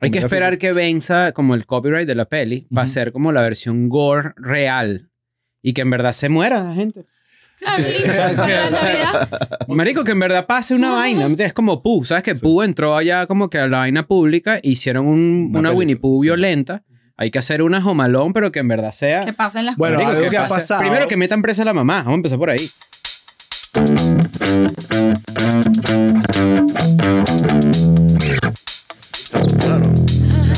Hay que esperar que venza como el copyright de la peli para Ujú. ser como la versión gore real y que en verdad se muera la gente. Claro, listo. Para Navidad. Marico, que en verdad pase una vaina. Es como Pooh. ¿Sabes que Pooh entró allá como que a la vaina pública? Hicieron un- Una una, película, Winnie Pooh sí. violenta. Hay que hacer una jomalón, pero que en verdad sea. Que pasen las Bueno, cosas. algo que ha pase- pasado- Primero que metan presa a la mamá. Vamos a empezar por ahí. Claro.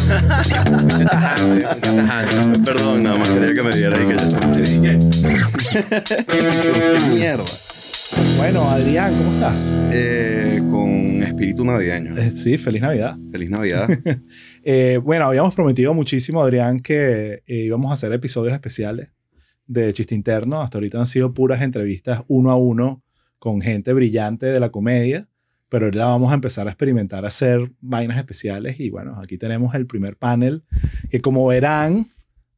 Tajante. Perdón, nada más quería que me diera ahí que ya Qué mierda. Bueno, Adrián, ¿cómo estás? Eh, con espíritu navideño. Eh, sí, feliz Navidad. Feliz Navidad. Eh, bueno, habíamos prometido muchísimo, Adrián, que eh, íbamos a hacer episodios especiales de Chiste Interno. Hasta ahorita han sido puras entrevistas uno a uno con gente brillante de la comedia, pero ahorita vamos a empezar a experimentar a hacer vainas especiales y bueno, aquí tenemos el primer panel que como verán,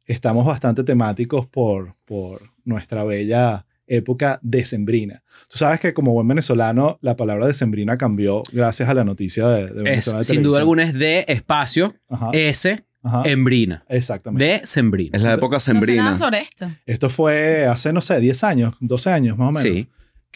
estamos bastante temáticos por, por nuestra bella época decembrina. Tú sabes que como buen venezolano, la palabra decembrina cambió gracias a la noticia de, de Es, Venezuela de sin duda alguna es de espacio, Ajá, S, ajá. embrina. Exactamente. De sembrina. Es la época No sé sembrina. nada sobre esto. Esto fue hace, no sé, 10 años, 12 años más o menos. Sí.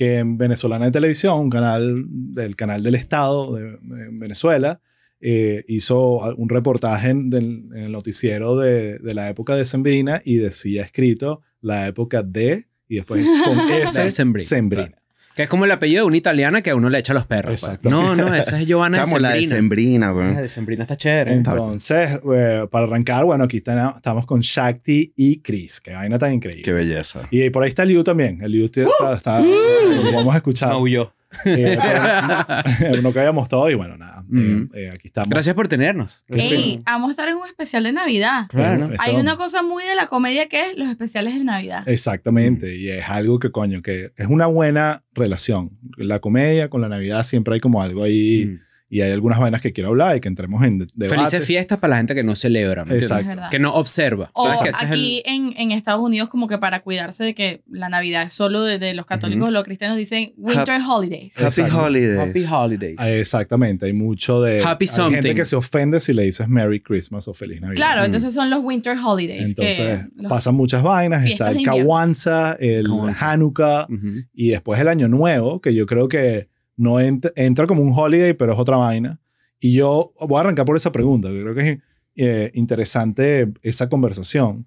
Que en Venezolana de Televisión, un canal del canal del Estado de, de Venezuela, eh, hizo un reportaje en, del- en el noticiero de, de la época de Sembrina y decía escrito la época de y después con S, Sembrina. Que es como el apellido de una italiana que a uno le echa los perros. pues. Exacto. No, no, esa es Giovanna Chamo, la de de Sembrina. sembrina, La weón. de Sembrina está chévere. Entonces, eh, para arrancar, bueno, aquí está- estamos con Shakti y Chris. Qué vaina tan increíble. Qué belleza. Y por ahí está Liu también. El Liu está, está- lo vamos a escuchar. Maulló. Eh, pero no caíamos todos y bueno, nada. Mm. eh, aquí estamos. Gracias por tenernos. Ey, vamos a estar en un especial de Navidad. Claro. Esto- Hay una cosa muy de la comedia que es los especiales de Navidad. Exactamente. Y es algo que, coño, que es una buena relación. La comedia con la Navidad siempre hay como algo ahí. Mm. Y hay algunas vainas que quiero hablar y que entremos en de- debate. Felices fiestas para la gente que no celebra. ¿me? Exacto. Es verdad. Que no observa. O ¿Sabes que ese es el- aquí en, en Estados Unidos como que para cuidarse de que la Navidad es solo de, de los católicos o los cristianos dicen Winter Holidays. Happy Exacto. Holidays. Happy Holidays. Ah, Exactamente. Hay mucho de. Happy hay something. gente que se ofende si le dices Merry Christmas o Feliz Navidad. Claro, entonces son los Winter Holidays. Entonces que pasan muchas vainas. Está el. Kawanza, el. Hanukkah. Ujú. Y después el año nuevo, que yo creo que no ent- entra como un holiday, pero es otra vaina. Y yo voy a arrancar por esa pregunta, que creo que es eh, interesante esa conversación.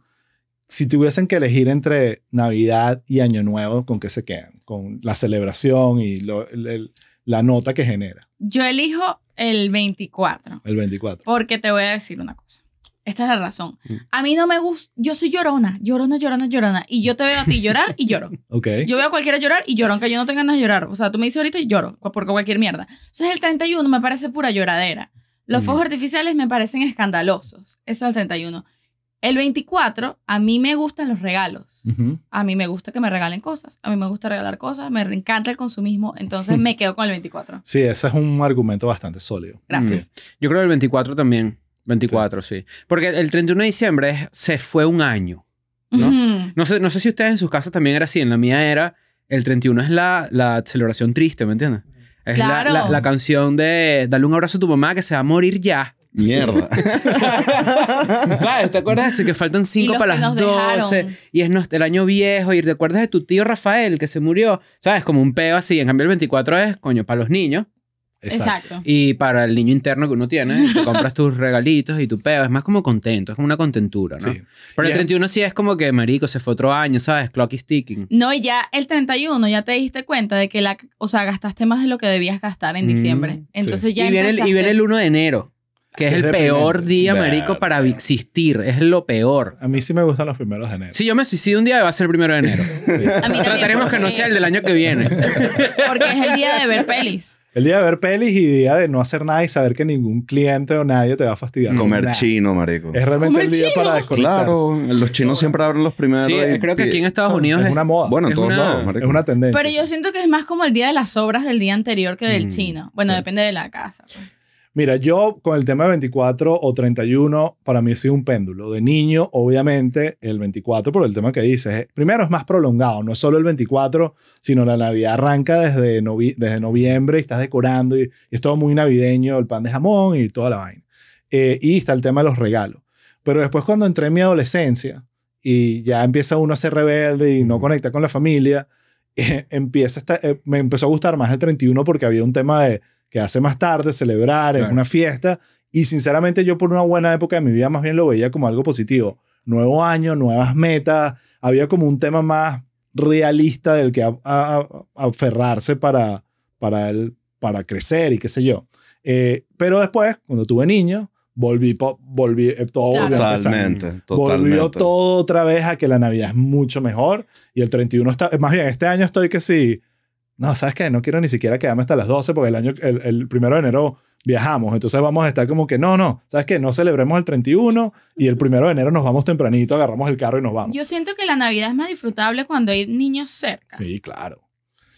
Si tuviesen que elegir entre Navidad y Año Nuevo, ¿con qué se quedan? Con la celebración y lo- el- el- la nota que genera Yo elijo el 24 el 24. porque te voy a decir una cosa. Esta es la razón. Mm. A mí no me gusta, yo soy llorona, llorona, llorona, llorona. Y yo te veo a ti llorar y lloro. Ok. Yo veo a cualquiera llorar y lloro, aunque yo no tenga ganas de llorar. O sea, tú me dices ahorita y lloro cu- por cualquier mierda. Entonces el 31 me parece pura lloradera. Los Mm. fuegos artificiales me parecen escandalosos. Eso es el 31. El 24, a mí me gustan los regalos. Ujú. A mí me gusta que me regalen cosas. A mí me gusta regalar cosas. Me encanta el consumismo. Entonces me quedo con el 24. Sí, ese es un argumento bastante sólido. Gracias. Yo creo que el 24 también. 24, sí. Porque el 31 de diciembre se fue un año. ¿no? No sé, no sé si ustedes en sus casas también era así. En la mía era, el 31 es la, la celebración triste, ¿me entiendes? Es la- Claro. la, la canción de Dale un abrazo a tu mamá que se va a morir ya. Mierda. ¿Sabes? ¿Te acuerdas de que faltan 5 los para que las nos 12 dejaron. y es no- el año viejo y te acuerdas de tu tío Rafael que se murió? ¿Sabes? Como un peo así. En cambio, el 24 es, coño, para los niños Exacto. y para el niño interno que uno tiene. Te compras tus regalitos y tu peo. Es más como contento, es como una contentura, ¿no? Sí. Pero Y el es- 31 sí es como que, marico, se fue otro año, ¿sabes? Clock is ticking. No, y ya el 31 ya te diste cuenta de que la, o sea, gastaste más de lo que debías gastar en Mm, diciembre. Entonces ya y, viene el, y viene el 1 de enero, que es Es el peor día, marico, para existir. Es lo peor. A mí sí me gustan los primeros de enero. Si yo me suicido un día, va a ser el primero de enero. Sí. A mí Trataremos que no porque- sea el del año que viene. Porque es el día de ver pelis. El día de ver pelis y día de no hacer nada y saber que ningún cliente o nadie te va a fastidiar. Comer Nada. chino, marico. Es realmente ¿Comer el día chino? para desconectarse. Claro, los chinos siempre abren los primeros. Sí, y- creo que aquí en Estados Son- Unidos es es, una moda. Bueno, en es todos una- lados, es marico. una tendencia. Pero yo siento que es más como el día de las obras del día anterior que del Mm, chino. Bueno, sí. depende de la casa. pues. Mira, yo con el tema de 24 o 31, para mí ha sido un péndulo. De niño, obviamente, el 24, por el tema que dices. eh, Primero es más prolongado, no es solo el 24, sino la Navidad arranca desde, novi- desde noviembre y estás decorando y, y es todo muy navideño, el pan de jamón y toda la vaina. Eh, y está el tema de los regalos. Pero después cuando entré en mi adolescencia y ya empieza uno a ser rebelde y no conecta con la familia, eh, empieza esta- eh, me empezó a gustar más el 31 porque había un tema de que hace más tarde, celebrar, Claro. una fiesta. Y sinceramente yo por una buena época de mi vida más bien lo veía como algo positivo. Nuevo año, nuevas metas. Había como un tema más realista del que a- a- a- aferrarse para, para, el, para crecer y qué sé yo. Eh, pero después, cuando tuve niño, volví, volví eh, todo Claro. empezar. Totalmente, Volvió totalmente. todo otra vez a que la Navidad es mucho mejor y el 31 está, más bien este año estoy que sí, no, ¿sabes qué? No quiero ni siquiera quedarme hasta las 12 porque el año, el, el primero de enero viajamos, entonces vamos a estar como que no, no, ¿sabes qué? No celebremos el 31 y el primero de enero nos vamos tempranito, agarramos el carro y nos vamos. Yo siento que la Navidad es más disfrutable cuando hay niños cerca. Sí, claro.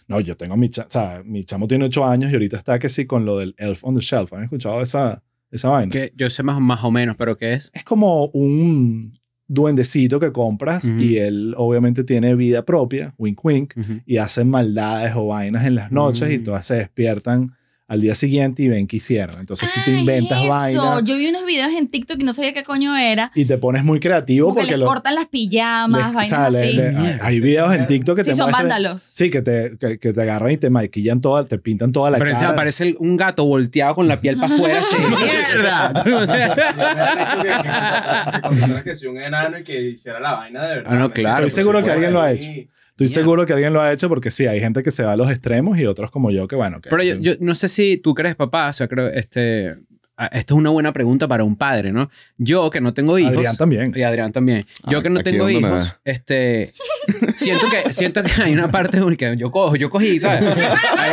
No, yo tengo mi, cha- o sea, mi chamo tiene 8 años y ahorita está que sí con lo del Elf on the Shelf. ¿Han escuchado esa, esa vaina? Que yo sé más, más o menos, pero ¿qué es? es como un duendecito que compras Ujú. y él obviamente tiene vida propia, wink wink, Ujú. y hacen maldades o vainas en las noches y Mm. todas se despiertan al día siguiente y ven qué hicieron. Entonces tú te inventas eso. vainas Yo vi unos videos en TikTok y no sabía qué coño era. y te pones muy creativo Como que porque les lo- cortan las pijamas, les- vainas o sea, le- así. le- hay, hay videos en TikTok que sí, te son muestran- vándalos. Sí, que te, que, que te agarran y te maquillan toda, te pintan toda la Pero cara. parece el- un gato volteado con la piel para afuera. así, ¡Mierda! Que soy un enano y que hiciera la vaina de verdad. Ah, no, claro, Estoy seguro que alguien lo ha hecho. Estoy seguro que alguien lo ha hecho porque sí, hay gente que se va a los extremos y otros como yo que bueno. Que Pero yo, yo no sé si tú crees papá, o sea, creo, este, esto es una buena pregunta para un padre, ¿no? Yo que no tengo hijos. Adrián también. Y Adrián también. Yo Ah, que no tengo hijos, este, siento que, siento que hay una parte única. Yo cojo, yo cogí, ¿sabes? Hay,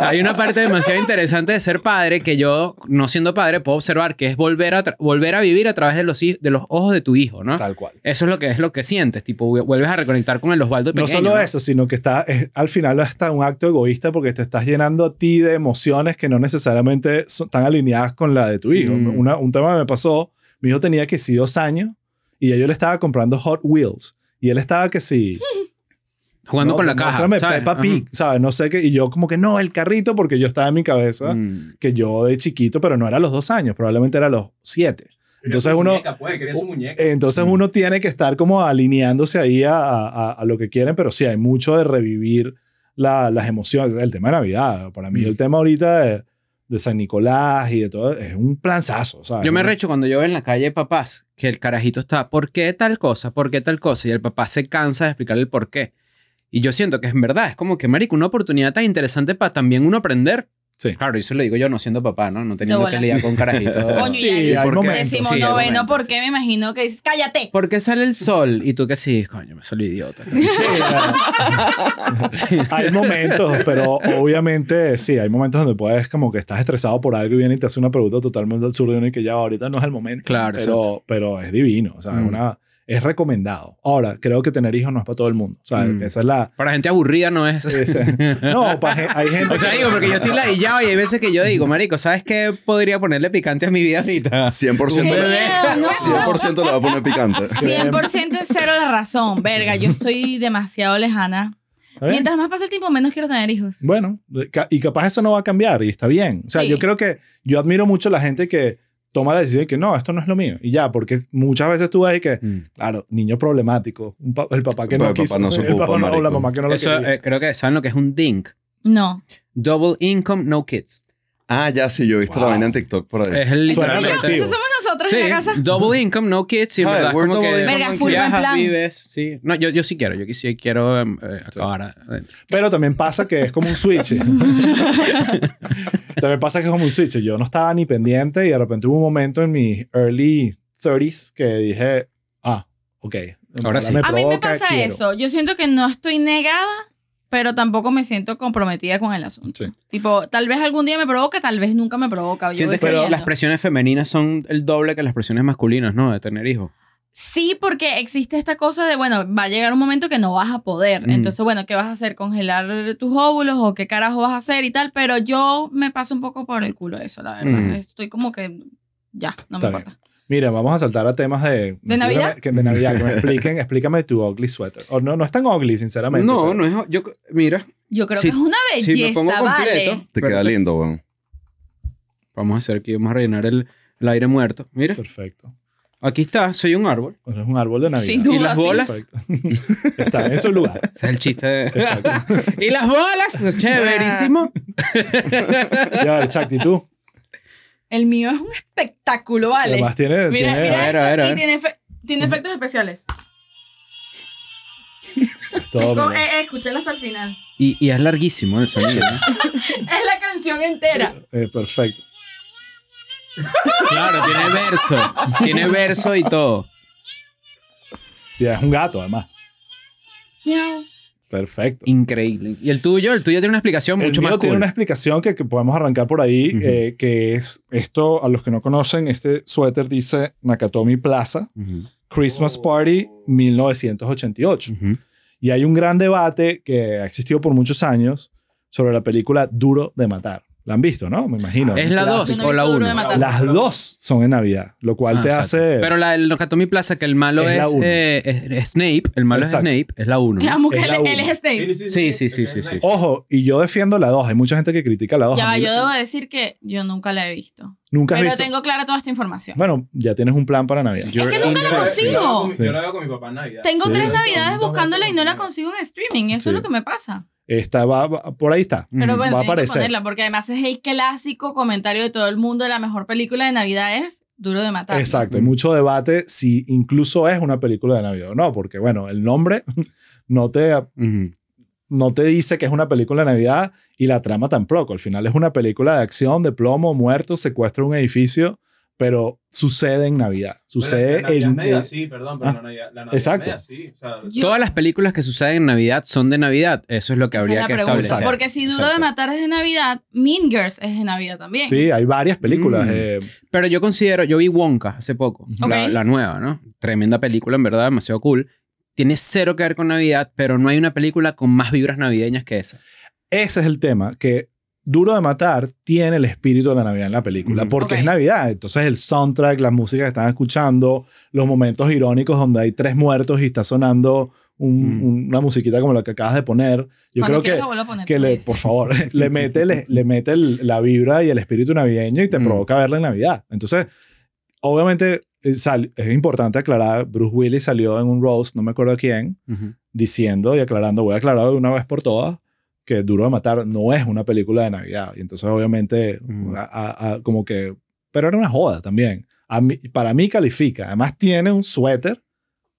hay una parte demasiado interesante de ser padre que yo, no siendo padre, puedo observar que es volver a, volver a vivir a través de los, de los ojos de tu hijo, ¿no? Tal cual. Eso es lo que es lo que sientes, tipo, vuelves a reconectar con el Osvaldo No pequeño. solo ¿no? eso, sino que está, es- al final está un acto egoísta porque te estás llenando a ti de emociones que no necesariamente son, están alineadas con la de tu hijo. Mm. Una- un tema que me pasó, mi hijo tenía que sí dos años y ya yo le estaba comprando Hot Wheels y él estaba que sí. Jugando no, con la caja. ¿sabes? Peppa. Pig, ¿sabes? No sé qué. Y yo como que no, el carrito porque yo estaba en mi cabeza Mm. que yo de chiquito, pero no era a los dos años, probablemente era a los siete. Entonces uno, muñeca, pues, quería su muñeca. entonces uno tiene que estar como alineándose ahí a, a- a lo que quieren, pero sí, hay mucho de revivir la- las emociones. El tema de Navidad, para mí Mm. el tema ahorita de, de San Nicolás y de todo, es un planzazo. ¿sabes? Yo me recho cuando yo veo en la calle papás que el carajito está, ¿por qué tal cosa? ¿Por qué tal cosa? Y el papá se cansa de explicarle el por qué. Y yo siento que es verdad, es como que, marico, una oportunidad tan interesante para también uno aprender. Sí. Claro, y eso lo digo yo no siendo papá, ¿no? No teniendo que lidiar con carajitos. Coño, Sí, ¿por. Decimos Sí, noveno porque me imagino que dices, cállate. ¿Por qué sale el sol? Y tú que sí, coño, me salió idiota. Sí, hay momentos, pero obviamente sí, hay momentos donde puedes como que estás estresado por algo y viene y te hace una pregunta totalmente absurda y uno y que ya ahorita no es el momento. Claro, pero, exacto. pero es divino, o sea, es Mm. una, es recomendado. Ahora, creo que tener hijos no es para todo el mundo, o sea, Mm. esa es la... Para gente aburrida no es. ese- no, pa- gen- hay gente O sea, que- digo, porque yo estoy ladillado y hay veces que yo digo, marico, ¿sabes qué podría ponerle picante a mi vida ahorita? 100%, Un bebé. No. 100% le va a poner picante. 100% es cero la razón. Verga, yo estoy demasiado lejana. Mientras más pasa el tiempo, menos quiero tener hijos. Bueno, y capaz eso no va a cambiar y está bien. O sea, Sí. yo creo que yo admiro mucho a la gente que toma la decisión de que no, esto no es lo mío. Y ya, porque muchas veces tú ves que, Mm. claro, niño problemático, un pa- el papá que no el papá quiso, no se el ocupa, papá no- o la mamá que no lo Eso quería. eh, creo que saben lo que es un DINK. No. Double Income, No Kids. Ah, ya sí, yo he visto Wow. la vaina en TikTok por ahí. Es el literalmente. Eso somos nosotros Sí, en la casa. double income, no kids, y verdad como que Verga, full plan. vives, sí. No, yo, yo sí quiero, yo, sí quiero em, eh, acabar adentro. Pero también pasa que es como un switch. también pasa que es como un switch. Yo no estaba ni pendiente y de repente hubo un momento en mis early 30s que dije, ah, ok. Ahora sí. me A mí me provoca, pasa quiero. eso. Yo siento que no estoy negada, pero tampoco me siento comprometida con el asunto. Sí. Tipo, tal vez algún día me provoca, tal vez nunca me provoca. Yo voy fluyendo. las presiones femeninas son el doble que las presiones masculinas, ¿no? De tener hijos. Sí, porque existe esta cosa de, bueno, va a llegar un momento que no vas a poder. Mm. Entonces, bueno, ¿qué vas a hacer? ¿Congelar tus óvulos o qué carajo vas a hacer y tal? Pero yo me paso un poco por el culo eso, la verdad. Mm. Estoy como que ya, no Está me bien. importa. Mira, vamos a saltar a temas de... ¿De Navidad? Que, de Navidad, que me expliquen, explícame tu ugly sweater. O no, no es tan ugly, sinceramente. No, pero- no es. Yo, mira, Yo creo que es una si me belleza, pongo completo. vale. Te queda te- lindo, weón. Vamos a hacer aquí, vamos a rellenar el, el aire muerto. Mira, Perfecto. aquí está, soy un árbol. Es un árbol de Navidad. Sin duda. ¿Y las bolas? Perfecto. Está en su lugar. Ese es el chiste. de- Exacto. ¿Y las bolas? Chéverísimo. Ya, el Chacti, tú. El mío es un espectáculo, ¿vale? Además tiene, Mira, tiene mira A ver, esto a ver, a y ver. tiene, efe- tiene efectos especiales. todo. Eh, eh, hasta el final. Y, y es larguísimo el sonido. ¿no? Es la canción entera. Eh, perfecto. Claro, tiene verso. Tiene verso y todo. Ya es un gato, además. Miau. Perfecto. Increíble. ¿Y el tuyo? El tuyo tiene una explicación El mucho mío más tiene cool. una explicación que, que podemos arrancar por ahí, eh, que es esto, a los que no conocen, este suéter dice Nakatomi Plaza, Ujú, Christmas Party 1988. ujú. Y hay un gran debate que ha existido por muchos años sobre la película Duro de Matar. ¿La han visto, no? Me imagino. ¿Es la clásico. 2 no o la he visto Duro 1? de Matar. Las dos son en Navidad, lo cual Ah, te exacto. hace... Pero la del Nakatomi Plaza, que el malo Es es, la uno. eh, es- es Snape, el malo Exacto. es Snape, es la 1. Amo que Es él, la él uno. es Snape. Sí, sí, sí, sí, sí. Ojo, y yo defiendo la 2. Hay mucha gente que critica la 2. Ya, yo debo decir que yo nunca la he visto. Nunca has Pero visto. tengo clara toda esta información. Bueno, ya tienes un plan para Navidad. es que nunca la Yo consigo. Yo la veo con mi papá en Navidad. Tengo Sí. tres navidades buscándola y no la consigo en streaming. Eso Sí. es lo que me pasa. Está, va- va- por ahí está. Pero bueno, va a aparecer. ponerla porque además es el clásico comentario de todo el mundo. La mejor película de Navidad es Duro de Matar. Exacto. Hay mucho debate si incluso es una película de Navidad o no, porque bueno, el nombre no te, Ujú. no te dice que es una película de Navidad y la trama tampoco. Al final es una película de acción, de plomo, muertos, secuestro de un edificio, pero sucede en Navidad. Sucede Pero la Navidad en... media sí, perdón, pero Ah, la Navidad, la Navidad exacto. media sí. O sea, Yo- Todas las películas que suceden en Navidad son de Navidad. Eso es lo que es habría que pregunta. establecer. Porque si Duro de. Matar es de Navidad, Mean Girls es de Navidad también. Sí, hay varias películas. Mm. eh, Pero yo considero, yo vi Wonka hace poco, la, la nueva, ¿no? Tremenda película, en verdad, demasiado cool. Tiene cero que ver con Navidad, pero no hay una película con más vibras navideñas que esa. ese es el tema, que Duro de Matar tiene el espíritu de la Navidad en la película, porque es Navidad. Entonces el soundtrack, la música que están escuchando, los momentos irónicos donde hay tres muertos y está sonando un- Mm. una musiquita como la que acabas de poner. Yo Cuando creo que, poner, le, por favor, le mete, le, le mete el- la vibra y el espíritu navideño y te Mm. provoca verla en Navidad. Entonces, obviamente, eh, sal- es importante aclarar, Bruce Willis salió en un roast, no me acuerdo quién, diciendo y aclarando, voy a aclarar de una vez por todas, que Duro de Matar no es una película de Navidad. Y entonces, obviamente, Mm. a- a- a- como que... Pero era una joda también. A mí, para mí califica. Además, tiene un suéter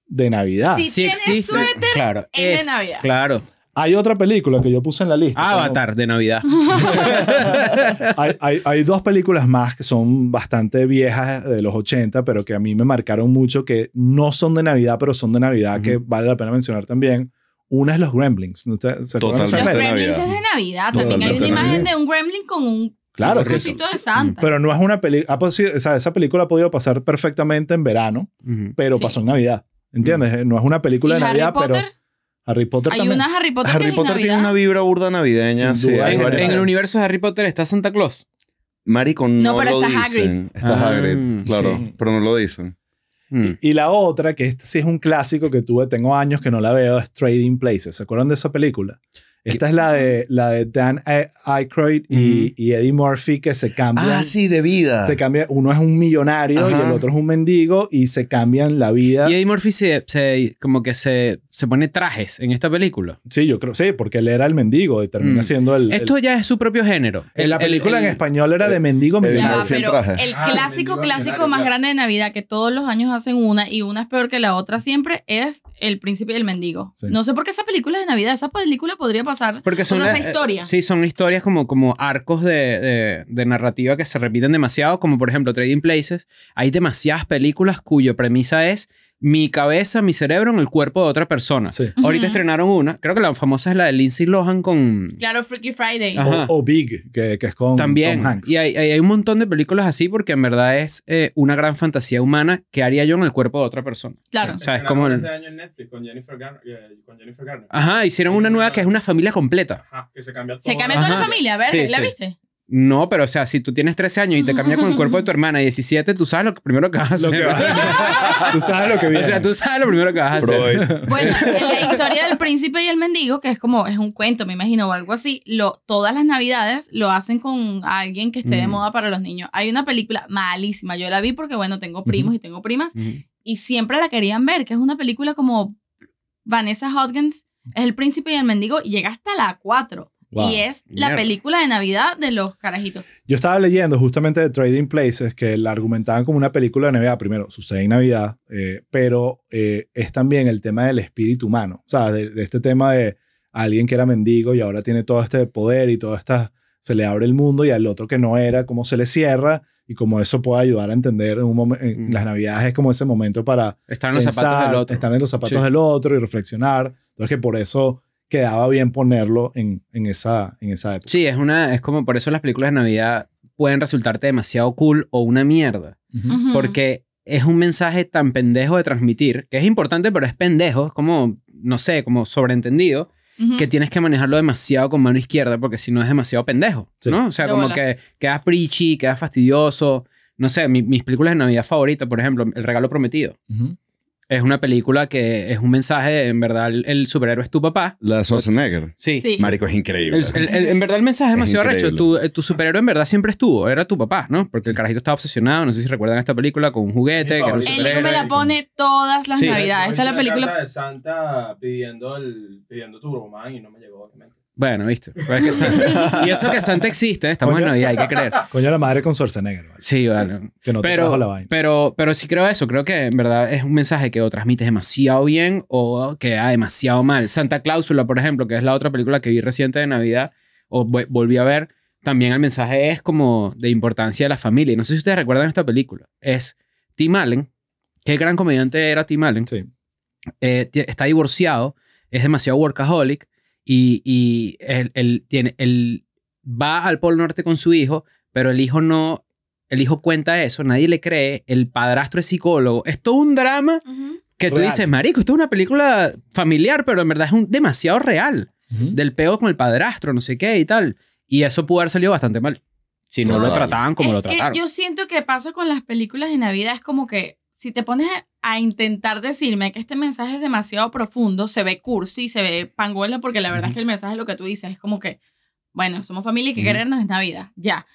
de Navidad. Sí. tiene suéter, claro, es de Navidad. Claro. Hay otra película que yo puse en la lista. Avatar de Navidad. hay, hay, hay dos películas más que son bastante viejas de los 80, pero que a mí me marcaron mucho, que no son de Navidad, pero son de Navidad, que vale la pena mencionar también. Una es Los Gremlins. ¿No te- ¿Se esa Los Totalmente. de Gremlins es de Navidad. También hay una imagen Navidad. de un gremlin con un Claro, cosito de Santa. Pero no es una película. o sea, esa película ha podido pasar perfectamente en verano, Ujú. pero Sí. pasó en Navidad. ¿Entiendes? No es una película ¿Y de Harry Navidad, Potter? pero Harry Potter hay también. una Harry Potter que Harry Potter tiene una vibra burda navideña. Sin Sí, En, varias- en el universo de Harry Potter está Santa Claus. Marico, no, No, pero lo está dicen. Está Ah, Hagrid, claro, sí. pero no lo dicen. Mm. Y la otra, que esta sí es un clásico que tuve, tengo años que no la veo, es Trading Places. ¿Se acuerdan de esa película? Esta es la de, la de Dan Aykroyd y, y Eddie Murphy que se cambian. Ah, sí, de vida. Se cambia, uno es un millonario y el otro es un mendigo y se cambian la vida. Y Eddie Murphy se, se- como que se, se pone trajes en esta película. Sí, yo creo, sí, porque él era el mendigo y termina Mm. siendo el... el- Esto ya es su propio género. en la El- el- película el- en español era de mendigo Eddie Ya millonario. va, Murphy en pero traje. el Ah, clásico, el clásico millonario, más claro. grande de Navidad, que todos los años hacen una y una es peor que la otra siempre, es El Príncipe y el Mendigo. Sí. No sé por qué esa película es de Navidad. Esa película podría pasar. Porque son o sea, eh. Sí, son historias como, como arcos de, de- de narrativa que se repiten demasiado, como por ejemplo Trading Places. Hay demasiadas películas cuya premisa es mi cabeza, mi cerebro en el cuerpo de otra persona. Sí. Ahorita estrenaron una, creo que la famosa es la de Lindsay Lohan con... Claro, Freaky Friday. Ajá. O, o Big, que, que es con También. Tom Hanks. Y hay, hay, un montón de películas así porque en verdad es eh, una gran fantasía humana que haría yo en el cuerpo de otra persona. Claro. O sea, es como... Este año en Netflix con Jennifer Garner. eh, con Jennifer Garner. Ajá, hicieron una nueva que es una familia completa. Ajá, que se cambia todo. Se cambia toda la familia, ¿ver? Sí, ¿La sí. viste? No, pero o sea, si tú tienes 13 años y te cambias con el cuerpo de tu hermana y 17, tú sabes lo que primero que vas a hacer. Lo que va- tú sabes lo que viene. o sea, tú sabes lo primero que vas a hacer. Freud. Bueno, en la historia del príncipe y el mendigo, que es como, es un cuento, me imagino, o algo así, lo, todas las navidades lo hacen con alguien que esté de Mm. moda para los niños. Hay una película malísima, yo la vi porque, bueno, tengo primos y tengo primas, y siempre la querían ver, que es una película como Vanessa Hudgens, es el príncipe y el mendigo, y llega hasta la 4. Wow. Y es la Mierda. película de Navidad de los carajitos. Yo estaba leyendo justamente de Trading Places que la argumentaban como una película de Navidad. Primero, sucede en Navidad, eh, pero eh, es también el tema del espíritu humano. O sea, de, de este tema de alguien que era mendigo y ahora tiene todo este poder y todo esta. Se le abre el mundo y al otro que no era, cómo se le cierra y cómo eso puede ayudar a entender en, un en Mm. las Navidades es como ese momento para Estar en los zapatos del otro. estar en los zapatos Sí. del otro y reflexionar. Entonces que por eso quedaba bien ponerlo en, en, esa, en esa época. Sí, es una, es como por eso las películas de Navidad pueden resultarte demasiado cool o una mierda. Porque es un mensaje tan pendejo de transmitir, que es importante, pero es pendejo, es como, no sé, como sobreentendido, que tienes que manejarlo demasiado con mano izquierda, porque si no es demasiado pendejo, Sí. ¿no? O sea, como bolas. que queda preachy, queda fastidioso. No sé, mi- mis películas de Navidad favoritas, por ejemplo, El Regalo Prometido. Ujú. Es una película que es un mensaje, en verdad, el, el superhéroe es tu papá. La de Schwarzenegger. Sí. Sí. Marico, es increíble. El- el- el- en verdad el mensaje es Es demasiado recho. increíble. Tu, tu superhéroe en verdad siempre estuvo. Era tu papá, ¿no? Porque el carajito estaba obsesionado. No sé si recuerdan esta película con un juguete. Que era un favorito. El hijo superhéroe. me la pone todas las Sí. navidades. Esta es la película. carta de Santa pidiendo, el, pidiendo Turboman y no me llegó, obviamente. Bueno, viste. Pero es que Santa- y eso que Santa existe. Estamos en. Navidad, hay que creer. Coño la madre con Schwarzenegger. ¿vale? Sí, vale. Que no te Pero, trajo la vaina. pero, pero sí creo eso. Creo que en verdad es un mensaje que o transmites demasiado bien o queda demasiado mal. Santa Cláusula, por ejemplo, que es la otra película que vi reciente de Navidad o volví a ver, también el mensaje es como de importancia de la familia. Y No sé si ustedes recuerdan esta película. Es Tim Allen. Qué gran comediante era Tim Allen. Sí. Eh, está divorciado, es demasiado workaholic y, y él, él tiene, él va al Polo Norte con su hijo, pero el hijo no, el hijo cuenta eso, nadie le cree, el padrastro es psicólogo, es todo un drama que tú dices, marico, esto es una película familiar, pero en verdad es un, demasiado real, del peo con el padrastro, no sé qué y tal, y eso pudo haber salido bastante mal, si no lo Total. trataban como es lo que trataron. yo siento que pasa con las películas de Navidad, es como que si te pones a intentar decirme que este mensaje es demasiado profundo, se ve cursi, se ve panguela, porque la verdad es que el mensaje, lo que tú dices, es como que, bueno, somos familia y que Ujú. querernos es Navidad, ya.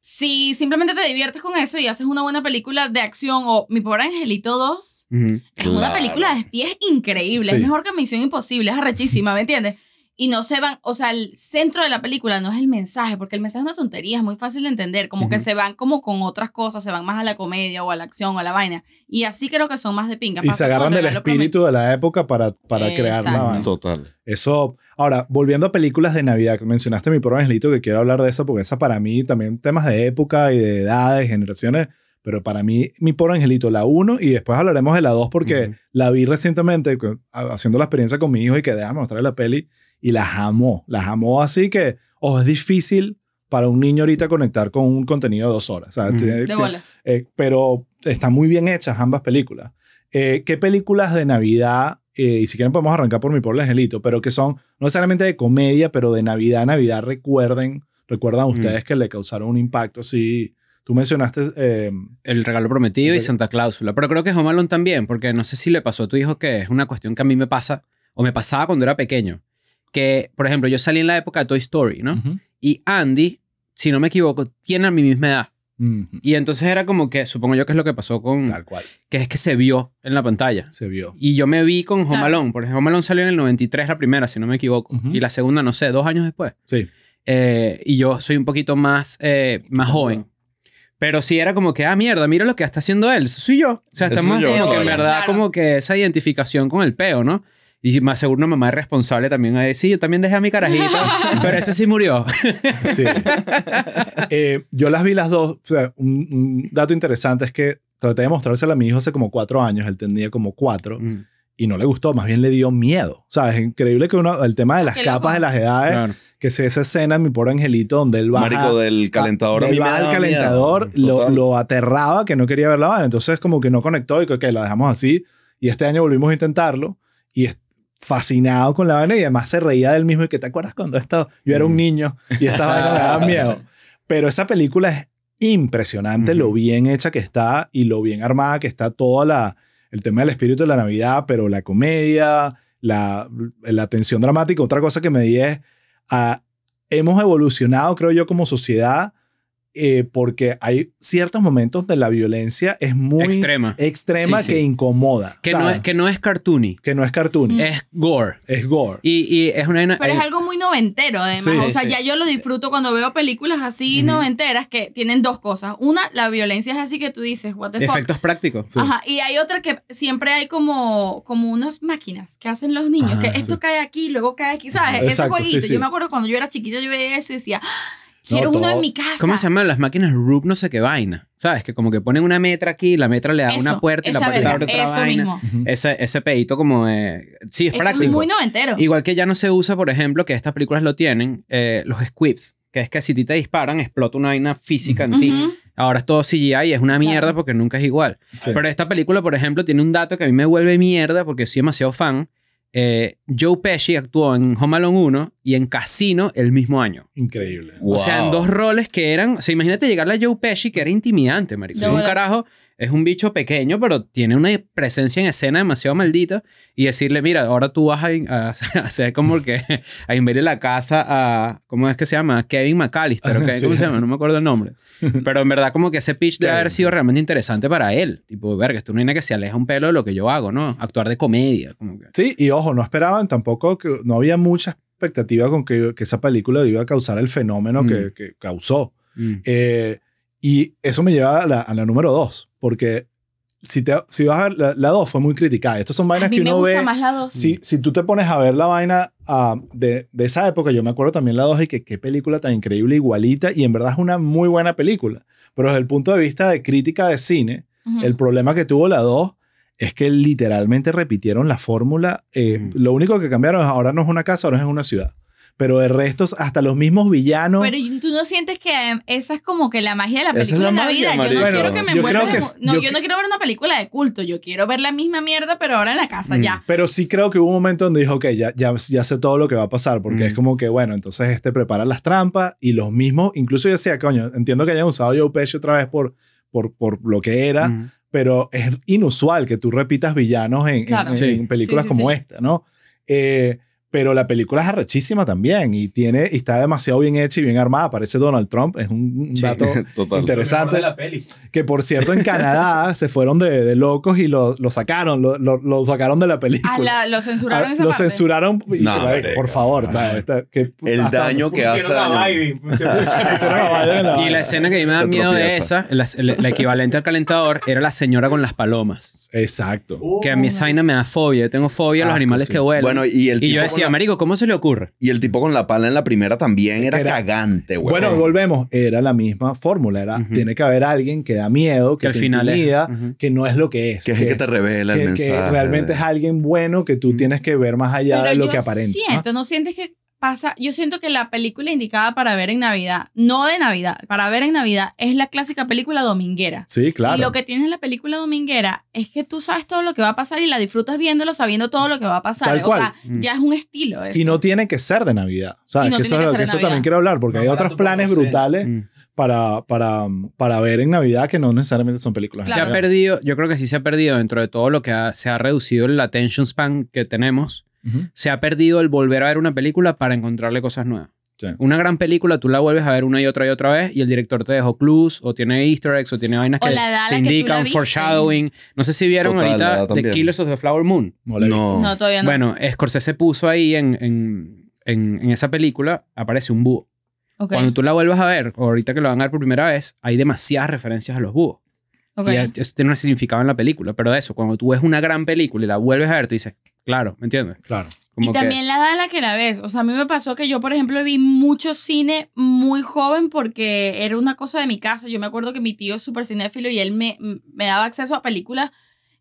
Si simplemente te diviertes con eso y haces una buena película de acción o Mi Pobre Angelito 2, Ujú. es una Claro. película de espías increíble. Sí. Es mejor que Misión Imposible. Es arrechísima, ¿me entiendes? Y no se van, o sea, el centro de la película no es el mensaje, porque el mensaje es una tontería, es muy fácil de entender. Como que Ujú. se van como con otras cosas, se van más a la comedia o a la acción o a la vaina. Y así creo que son más de pinga. Y se agarran del espíritu de la época para, para crear la vaina. Total. Eso, ahora, volviendo a películas de Navidad, que mencionaste mi pobre angelito, que quiero hablar de eso, porque esa para mí también temas de época y de edades, generaciones, pero para mí mi pobre angelito, la 1, y después hablaremos de la 2 porque Ujú. la vi recientemente haciendo la experiencia con mi hijo y que déjame mostrarle la peli y las amó, las amó así que, ojo, es difícil para un niño ahorita conectar con un contenido de dos horas. O sea, Ujú. tiene- De tiene- bolas. eh, pero están muy bien hechas ambas películas. Eh, ¿Qué películas de Navidad, eh, y si quieren podemos arrancar por mi pobre angelito, pero que son no necesariamente de comedia, pero de Navidad, Navidad, recuerden, recuerdan ustedes que le causaron un impacto así? Tú mencionaste, eh, El regalo prometido y El- Santa Cláusula. Pero creo que Home Alone también, porque no sé si le pasó a tu hijo que es una cuestión que a mí me pasa, o me pasaba cuando era pequeño. Que, por ejemplo, yo salí en la época de Toy Story, ¿no? Y Andy, si no me equivoco, tiene a mi misma edad. Y entonces era como que, supongo yo que es lo que pasó con... tal cual, Que es que se vio en la pantalla. se vio. Y yo me vi con Home Claro. Alone, porque Home Alone salió en el 93 la primera, si no me equivoco. Y la segunda, no sé, dos años después. Sí, Eh, y yo soy un poquito más, eh, más joven. Pero sí era como que, ah, mierda, mira lo que está haciendo él. Eso soy yo. O sea, estamos soy yo, como que en verdad, Claro. como que esa identificación con el peo, ¿no? Y más seguro una mamá es responsable también. a sí, yo también dejé a mi carajito, pero ese sí murió. sí. Eh, yo las vi las dos. O sea, un, un dato interesante es que traté de mostrársela a mi hijo hace como cuatro años, él tenía como cuatro. Mm, y no le gustó, más bien le dio miedo. O sea, es increíble que uno, el tema de las capas de las edades, claro. que se esa escena en mi pobre angelito donde él baja. Marico, del calentador. a Él daba al calentador, lo, Total. lo aterraba que no quería ver la vaina. Entonces, como que no conectó y que ok, la dejamos así. Y este año volvimos a intentarlo y es fascinado con la vaina y además se reía del mismo. Y que te acuerdas cuando yo era un Mm. niño y esta vaina me daba miedo. Pero esa película es impresionante lo bien hecha que está y lo bien armada que está toda la el tema del espíritu de la Navidad, pero la comedia, la, la tensión dramática. Otra cosa que me di es, ah, hemos evolucionado, creo yo, como sociedad, eh, porque hay ciertos momentos de la violencia es muy Extrema. extrema Sí, sí. que incomoda. Que o sea, no, es, que no es cartoony, que no es cartoon, es gore. es gore. Y, y es una... Pero es algo muy noventero, además. Sí, o sea, sí. ya yo lo disfruto cuando veo películas así noventeras que tienen dos cosas. Una, la violencia es así que tú dices, what the fuck. efectos prácticos. Sí. Ajá, y hay otra que siempre hay como, como unas máquinas que hacen los niños, que esto sí. cae aquí, luego cae aquí, ¿sabes? Ese Exacto, sí, jueguito. sí. Yo me acuerdo cuando yo era chiquita, yo veía eso y decía, "Ah, No, quiero uno todo- en mi casa. ¿Cómo se llaman las máquinas Rube? No sé qué vaina. ¿Sabes? Que como que ponen una metra aquí, la metra le da una Eso, puerta y la puerta abre otra Eso vaina. mismo. Ese, ese pedito como... eh, sí, es Eso práctico. es muy noventero. Igual que ya no se usa, por ejemplo, que estas películas lo tienen, eh, los squibs, que es que si a ti te disparan, explota una vaina física en ti. Ujú. Ahora es todo CGI y es una mierda Claro. porque nunca es igual. Sí. Pero esta película, por ejemplo, tiene un dato que a mí me vuelve mierda porque soy demasiado fan. Eh, Joe Pesci actuó en Home Alone 1 y en Casino el mismo año. Increíble. O sea, en dos roles que eran... O sea, imagínate llegarle a Joe Pesci que era intimidante, marico. Es un carajo, es un bicho pequeño, pero tiene una presencia en escena demasiado maldita. Y decirle, mira, ahora tú vas a, a- a hacer como que... A invadir la casa a... ¿Cómo es que se llama? Kevin McAllister. Sí. ¿Cómo se llama? No me acuerdo el nombre. Pero en verdad como que ese pitch debe haber sido realmente interesante para él. Tipo, verga, esto no nada que se aleja un pelo de lo que yo hago, ¿no? Actuar de comedia. Como que... Sí, y ojo, no esperaban tampoco que no había mucha expectativa con que, que esa película iba a causar el fenómeno Mm. que, que causó. Mm. Eh, y eso me lleva a la, a la número dos, porque si, te, si vas a ver, la, la dos fue muy criticada. Estas son A vainas mí que me uno gusta ve. más la dos. Si, si tú te pones a ver la vaina ah, de, de esa época, yo me acuerdo también la 2 y que qué película tan increíble, igualita, y en verdad es una muy buena película. Pero desde el punto de vista de crítica de cine, Ujú. el problema que tuvo la 2 es que literalmente repitieron la fórmula. Eh, Ujú. Lo único que cambiaron es ahora no es una casa, ahora es una ciudad. Pero de restos, hasta los mismos villanos. Pero tú no sientes que eh, esa es como que la magia de la Esa es película la de magia, Navidad. Yo no marico. quiero que Bueno, me yo creo que- No, yo yo, no quiero ver una película de culto. Yo quiero ver la misma mierda, pero ahora en la casa, Mm. ya. Pero sí creo que hubo un momento donde dijo, ok, ya, ya, ya sé todo lo que va a pasar, porque Mm. es como que, bueno, entonces este prepara las trampas y los mismos, incluso yo decía, coño, entiendo que hayan usado Joe Pesci otra vez por, por, por lo que era, Mm. pero es inusual que tú repitas villanos en, en- Claro. en, Sí. en películas Sí, sí, como sí. esta, ¿no? Eh, pero la película es arrechísima también y tiene y está demasiado bien hecha y bien armada. Parece Donald Trump, es un, Sí. dato Total. interesante. de la peli. Que por cierto, en Canadá se fueron de, de locos y lo, lo sacaron, lo, lo, lo sacaron de la película. Ah, la- lo censuraron esa lo parte. censuraron. y No, que, marico, marico. por favor, ¿sabes? Está- que- El hasta- daño que hace a. Biden, Y la escena que a mí me da miedo de esa, la, equivalente al calentador, era la señora con las palomas. Exacto. Que a mí esa vaina me da fobia. Yo tengo fobia a los animales sí. que vuelan. Bueno, y el y yo decía, marico, ¿cómo se le ocurre? Y el tipo con la pala en la primera también era, Era- cagante, güey. Bueno, volvemos. Era la misma fórmula. Era. Tiene que haber alguien que da miedo, que, Que al te final que no es lo que es. que es el que te revela el que- que mensaje. realmente es alguien bueno que tú tienes que ver más allá Pero de lo yo que aparenta. ¿no? siento, ¿no sientes que pasa? Yo siento que la película indicada para ver en Navidad, no de Navidad, para ver en Navidad, es la clásica película dominguera. Sí, claro. Y lo que tiene la película dominguera es que tú sabes todo lo que va a pasar y la disfrutas viéndolo sabiendo todo lo que va a pasar. Tal o cual. sea, Mm. ya es un estilo eso. Y no tiene que ser de Navidad. ¿Sabes? Y no que tiene eso, que que de eso Navidad. también quiero hablar, porque No, hay otros planes brutales Mm. para, para, para ver en Navidad que no necesariamente son películas. de Se ha perdido, yo creo que sí se ha perdido dentro de todo lo que ha- se ha reducido el attention span que tenemos. Se ha perdido el volver a ver una película para encontrarle cosas nuevas. Sí. Una gran película, tú la vuelves a ver una y otra y otra vez y el director te dejó clues o tiene easter eggs o tiene vainas O que la te la que la indican foreshadowing. No sé si vieron Total, la ahorita The. Killers of the Flower Moon. No la. No. No, todavía no. Bueno, Scorsese puso ahí en, en, en, en esa película, aparece un búho. Ok, Cuando tú la vuelvas a ver, o ahorita que lo van a ver por primera vez, hay demasiadas referencias a los búhos. ok. Y eso tiene un significado en la película. Pero eso, cuando tú ves una gran película y la vuelves a ver, tú dices, claro, ¿me entiendes? Claro. Como y que- también la edad en la que la ves. O sea, a mí me pasó que yo, por ejemplo, vi mucho cine muy joven porque era una cosa de mi casa. Yo me acuerdo que mi tío es súper cinéfilo y él me, me daba acceso a películas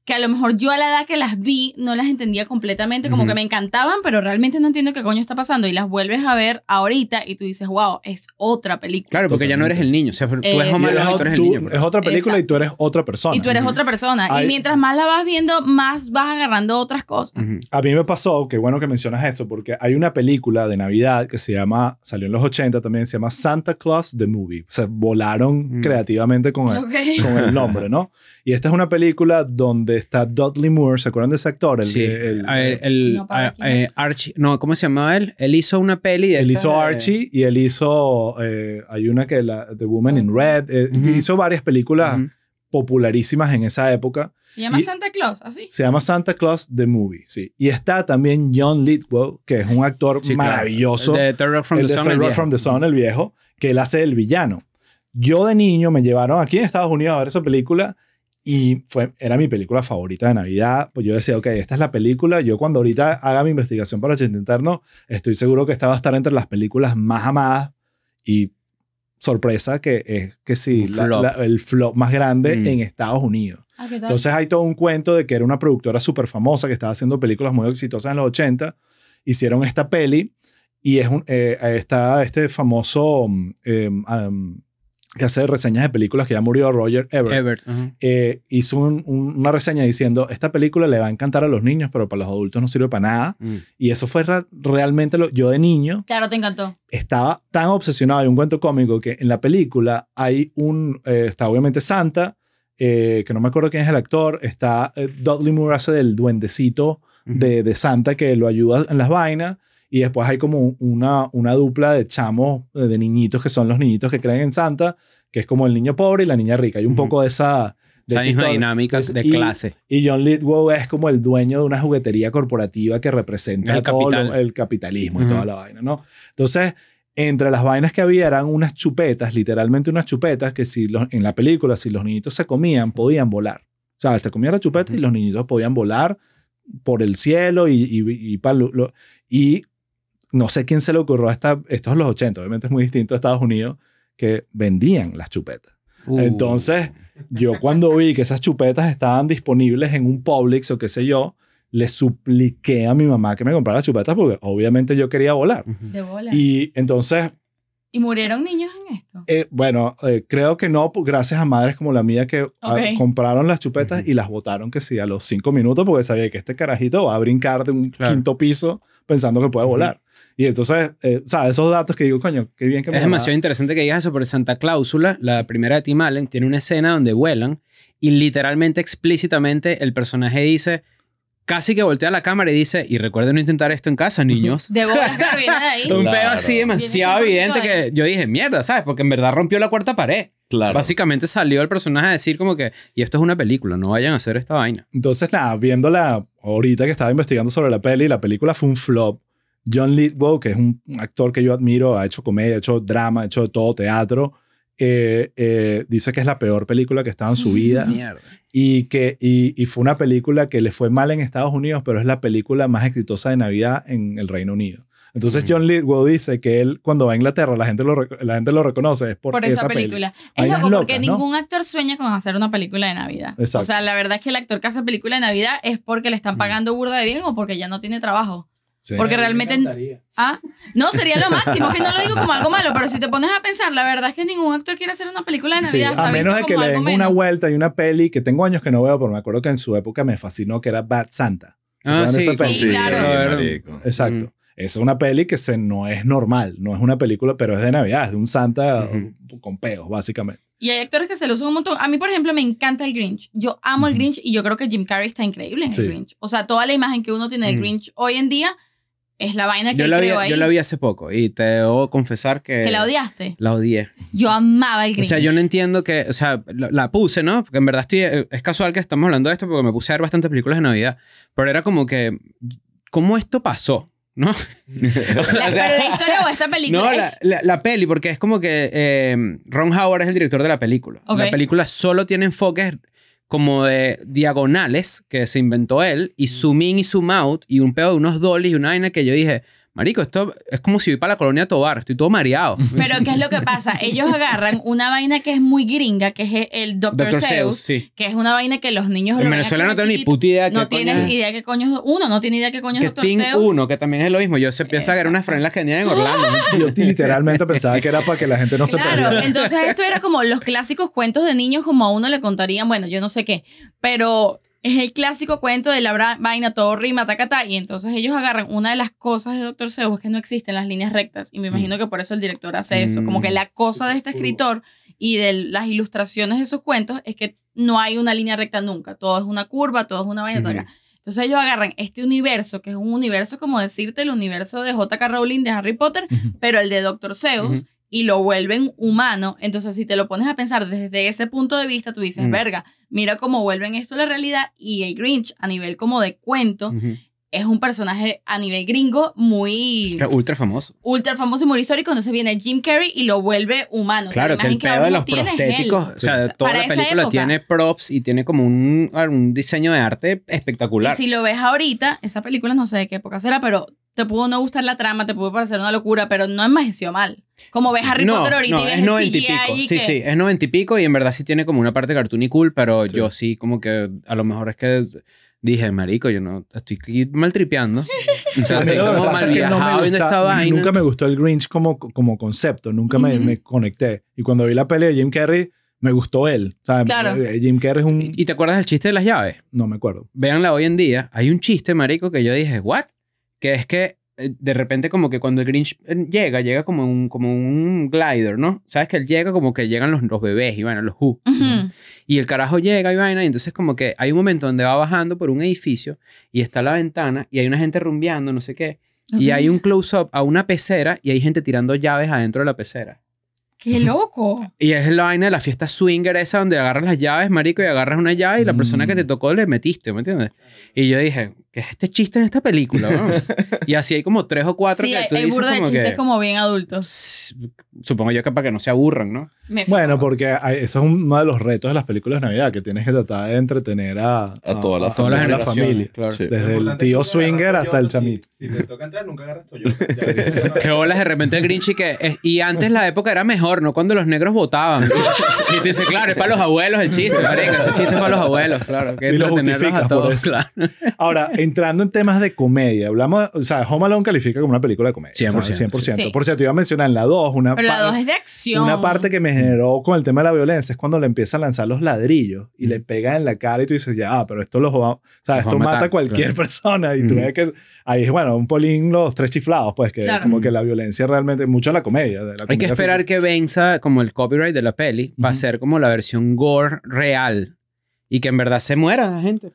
que a lo mejor yo a la edad que las vi no las entendía completamente, como que me encantaban, pero realmente no entiendo qué coño está pasando y las vuelves a ver ahorita y tú dices, wow, es otra película. Claro, porque ya no eres el niño. O sea, tú eres Es- Home Y tú eres el niño. pues. es otra película y tú eres otra persona. Y tú eres otra persona. Hay- Y mientras más la vas viendo, más vas agarrando otras cosas. A mí me pasó, qué bueno que mencionas eso, porque hay una película de Navidad que se llama, salió en los 80 también, se llama Santa Claus the Movie. O sea, volaron Mm. creativamente con el, con el nombre, ¿no? Y esta es una película donde está Dudley Moore, ¿se acuerdan de ese actor? El, Sí, el- ver, el, No, eh, Archie, no, ¿cómo se llamaba él? Él hizo una peli de él hizo de- Archie y él hizo, eh, hay una que la, The Woman in Red, eh, Ujú. hizo varias películas Ujú. popularísimas en esa época. Se llama Y- Santa Claus, así. Se llama Santa Claus the Movie, sí. Y está también John Lithgow, que es un actor Sí, claro. maravilloso. El de Third Rock from el the de Sun. El Rock from the Sun, el viejo, que él hace el villano. Yo de niño me llevaron aquí en Estados Unidos a ver esa película y fue, era mi película favorita de Navidad. Pues yo decía, ok, esta es la película. Yo cuando ahorita haga mi investigación para Chiste Interno, estoy seguro que esta va a estar entre las películas más amadas y sorpresa que es que sí, la- flop. la- el flop más grande Mm. en Estados Unidos. Ah. Entonces hay todo un cuento de que era una productora súper famosa que estaba haciendo películas muy exitosas en los 80. Hicieron esta peli y es un, eh, está este famoso um, que hace reseñas de películas que ya murió Roger Ebert. Ebert. ajá. Eh, hizo un- un- una reseña diciendo, esta película le va a encantar a los niños, pero para los adultos no sirve para nada. Mm. Y eso fue realmente lo... Yo de niño Claro, te encantó. estaba tan obsesionado, hay un cuento cómico que en la película hay un, eh, está obviamente Santa, eh, que no me acuerdo quién es el actor, está eh, Dudley Moore hace del duendecito de, de Santa que lo ayuda en las vainas, y después hay como una, una dupla de chamos, eh, de niñitos que son los niñitos que creen en Santa, que es como el niño pobre y la niña rica, hay un Ujú. poco de esa... De Esa misma dinámica de y- clase. Y John Lithgow es como el dueño de una juguetería corporativa que representa El todo lo- capital. el capitalismo y Ujú. toda la vaina, ¿no? Entonces, entre las vainas que había eran unas chupetas, literalmente unas chupetas que si los- en la película, si los niñitos se comían, podían volar. O sea, te comían la chupeta y los niñitos podían volar por el cielo y, y, y, lo- lo- y no sé quién se le ocurrió a esta, esto es los 80, obviamente es muy distinto a Estados Unidos, que vendían las chupetas. Uh. Entonces, yo cuando vi que esas chupetas estaban disponibles en un Publix o qué sé yo, le supliqué a mi mamá que me comprara las chupetas porque obviamente yo quería volar. De bola. Y, Y entonces, murieron niños en esto. eh, bueno, eh, creo que no, gracias a madres como la mía que ah, compraron las chupetas y las botaron que sí a los cinco minutos porque sabía que este carajito va a brincar de un Claro. quinto piso pensando que puede volar. Y entonces, eh, o sea, esos datos que digo, coño, qué bien que mi Es demasiado interesante que digas eso, porque Santa Cláusula, la primera de Tim Allen, tiene una escena donde vuelan y literalmente, explícitamente, el personaje dice, casi que voltea la cámara y dice, y recuerden no intentar esto en casa, niños. De bola, pero viene de ahí. Un Claro. pedo así demasiado evidente 100% que yo dije, mierda, ¿sabes? Porque en verdad rompió la cuarta pared. Claro. Básicamente salió el personaje a decir como que, y esto es una película, no vayan a hacer esta vaina. Entonces, nada, viéndola ahorita que estaba investigando sobre la peli, la película fue un flop. John Lithgow, que es un actor que yo admiro, ha hecho comedia, ha hecho drama, ha hecho de todo teatro, eh, eh, dice que es la peor película que estaba en su vida Mierda. y que y, y fue una película que le fue mal en Estados Unidos, pero es la película más exitosa de Navidad en el Reino Unido. Entonces Ujú. John Lithgow dice que él cuando va a Inglaterra la gente lo, la gente lo reconoce es por, por esa, película. Es loco porque locas, ¿no? ningún actor sueña con hacer una película de Navidad. Exacto. O sea, la verdad es que el actor que hace película de Navidad es porque le están Mm. pagando burda de bien o porque ya no tiene trabajo. Sí. Porque realmente-. Ah, no, sería lo máximo, que no lo digo como algo malo, pero si te pones a pensar, la verdad es que ningún actor quiere hacer una película de Sí, Navidad. está a menos de que le den una menos. vuelta y una peli que tengo años que no veo, pero me acuerdo que en su época me fascinó, que era Bad Santa. ¿Se Ah, sí, esa peli? Sí, claro. marico. Exacto. Ujú. Es una peli que se, no es normal, no es una película, pero es de Navidad, es de un Santa con peos, básicamente. Y hay actores que se lo usan un montón. A mí, por ejemplo, me encanta el Grinch. Yo amo el Ujú. Grinch y yo creo que Jim Carrey está increíble en Sí. el Grinch. O sea, toda la imagen que uno tiene del Ujú. Grinch hoy en día es la vaina que Yo la, vi, ahí. yo la vi hace poco y te debo confesar que... que la odiaste. La odié. Yo amaba el O Grinch. sea, yo no entiendo que, o sea, la, la puse, ¿no? Porque en verdad estoy, eh, es casual que estamos hablando de esto porque me puse a ver bastantes películas de Navidad, pero era como que, ¿cómo esto pasó? ¿No? La- O sea, pero la historia o esta película No, es- la, la- la peli, porque es como que eh, Ron Howard es el director de la película. La película solo tiene enfoques como de diagonales que se inventó él y zoom in y zoom out y un pedo de unos dollies y una vaina que yo dije, marico, esto es como si voy para la colonia Tobar, estoy todo mareado. Pero ¿qué es lo que pasa? Ellos agarran una vaina que es muy gringa, que es el Dr. Dr. Seuss, Seuss, sí. que es una vaina que los niños En lo Venezuela no tengo ni puta idea No qué coño tienes es. idea qué coño es uno, no tiene idea qué coño Que es Dr. Team Seuss. 1, que también es lo mismo. Yo se piensa que eran unas franelas que venían en Orlando. Yo literalmente pensaba que era para que la gente no se Claro, perdiera. entonces esto era como los clásicos cuentos de niños como a uno le contarían, bueno, yo no sé qué, pero es el clásico cuento de la vaina, todo rima, tacata, y entonces ellos agarran una de las cosas de Dr. Seuss que no existen las líneas rectas, y me imagino que por eso el director hace eso, como que la cosa de este escritor y de las ilustraciones de sus cuentos es que no hay una línea recta nunca, todo es una curva, todo es una vaina, Ujú. taca. Entonces ellos agarran este universo, que es un universo como decirte el universo de J.K. Rowling de Harry Potter, pero el de Dr. Seuss, y lo vuelven humano. Entonces, si te lo pones a pensar desde ese punto de vista, tú dices, Mm. verga, mira cómo vuelven esto a la realidad. Y el Grinch, a nivel como de cuento. Es un personaje a nivel gringo muy Ultra famoso. ultra famoso y muy histórico. Entonces viene Jim Carrey y lo vuelve humano. O sea, Claro, que el pedo de los prostéticos, o sea, toda Para la película época. tiene props y tiene como un, un diseño de arte espectacular. Y si lo ves ahorita, esa película no sé de qué época será, pero te pudo no gustar la trama, te pudo parecer una locura, pero no envejeció mal. Como ves Harry no, Potter ahorita no, y ves es el noventa y pico. y Sí, que- sí, es noventa y pico y en verdad sí tiene como una parte cartoon y cool, pero Sí. yo sí como que a lo mejor es que dije, marico, yo no estoy aquí maltripeando. O sea, estoy como mal viajado viendo esta vaina. Nunca me gustó el Grinch como, como concepto, nunca me, me conecté. Y cuando vi la pelea de Jim Carrey, me gustó él. O sea, Claro. eh, Jim Carrey es un... ¿Y te acuerdas del chiste de las llaves? no me acuerdo. Véanla hoy en día. Hay un chiste, marico, que yo dije, ¿what? Que es que eh, de repente como que cuando el Grinch eh, llega, llega como un, como un glider, ¿no? ¿Sabes? Que él llega como que llegan los, los bebés y bueno, los Who. Ujú. Y el carajo llega y vaina, y entonces como que hay un momento donde va bajando por un edificio y está la ventana y hay una gente rumbeando, no sé qué. Y hay un close-up a una pecera y hay gente tirando llaves adentro de la pecera. ¡Qué loco! Y es la vaina de la fiesta swinger esa donde agarras las llaves, marico, y agarras una llave y la persona Mm. que te tocó le metiste, ¿me entiendes? Y yo dije, ¿qué es este chiste en esta película? weón? y así hay como tres o cuatro Sí, que hay, tú hay dices burda de como chistes que... como bien adultos. Supongo yo que para que no se aburran, ¿no? Me Bueno, porque hay- eso es uno de los retos de las películas de Navidad, que tienes que tratar de entretener a, A toda la Todas las toda la generaciones, familia. claro. Sí. Desde el tío swinger hasta el chamito. Si, si te toca entrar, nunca agarras. Ya, Qué bolas de repente el Grinch y que... es- y antes la época era mejor, ¿no? Cuando los negros votaban. Y, y te dice, claro, es para los abuelos el chiste, marica. Ese chiste es para los abuelos, claro. Que Sí, lo entretenerlos justificas a por todos, eso. claro. Ahora, entrando en temas de comedia, hablamos, o sea, Home Alone califica como una película de comedia. 100%. 100%. Sí. Por cierto, iba a mencionar en la 2, una, Pero la pa- dos es de acción. una parte que me generó con el tema de la violencia es cuando le empieza a lanzar los ladrillos y le pega en la cara y tú dices, ya, ah, pero esto los va, o sea, Los va esto a mata matar, a cualquier claro. persona y tú Ujú. ves que ahí es, bueno, un polín los tres chiflados, pues que Claro. como que la violencia realmente, mucho en la comedia. de la Hay que comedia esperar física. que venza como el copyright de la peli para Ujú. ser como la versión gore real y que en verdad se muera la gente.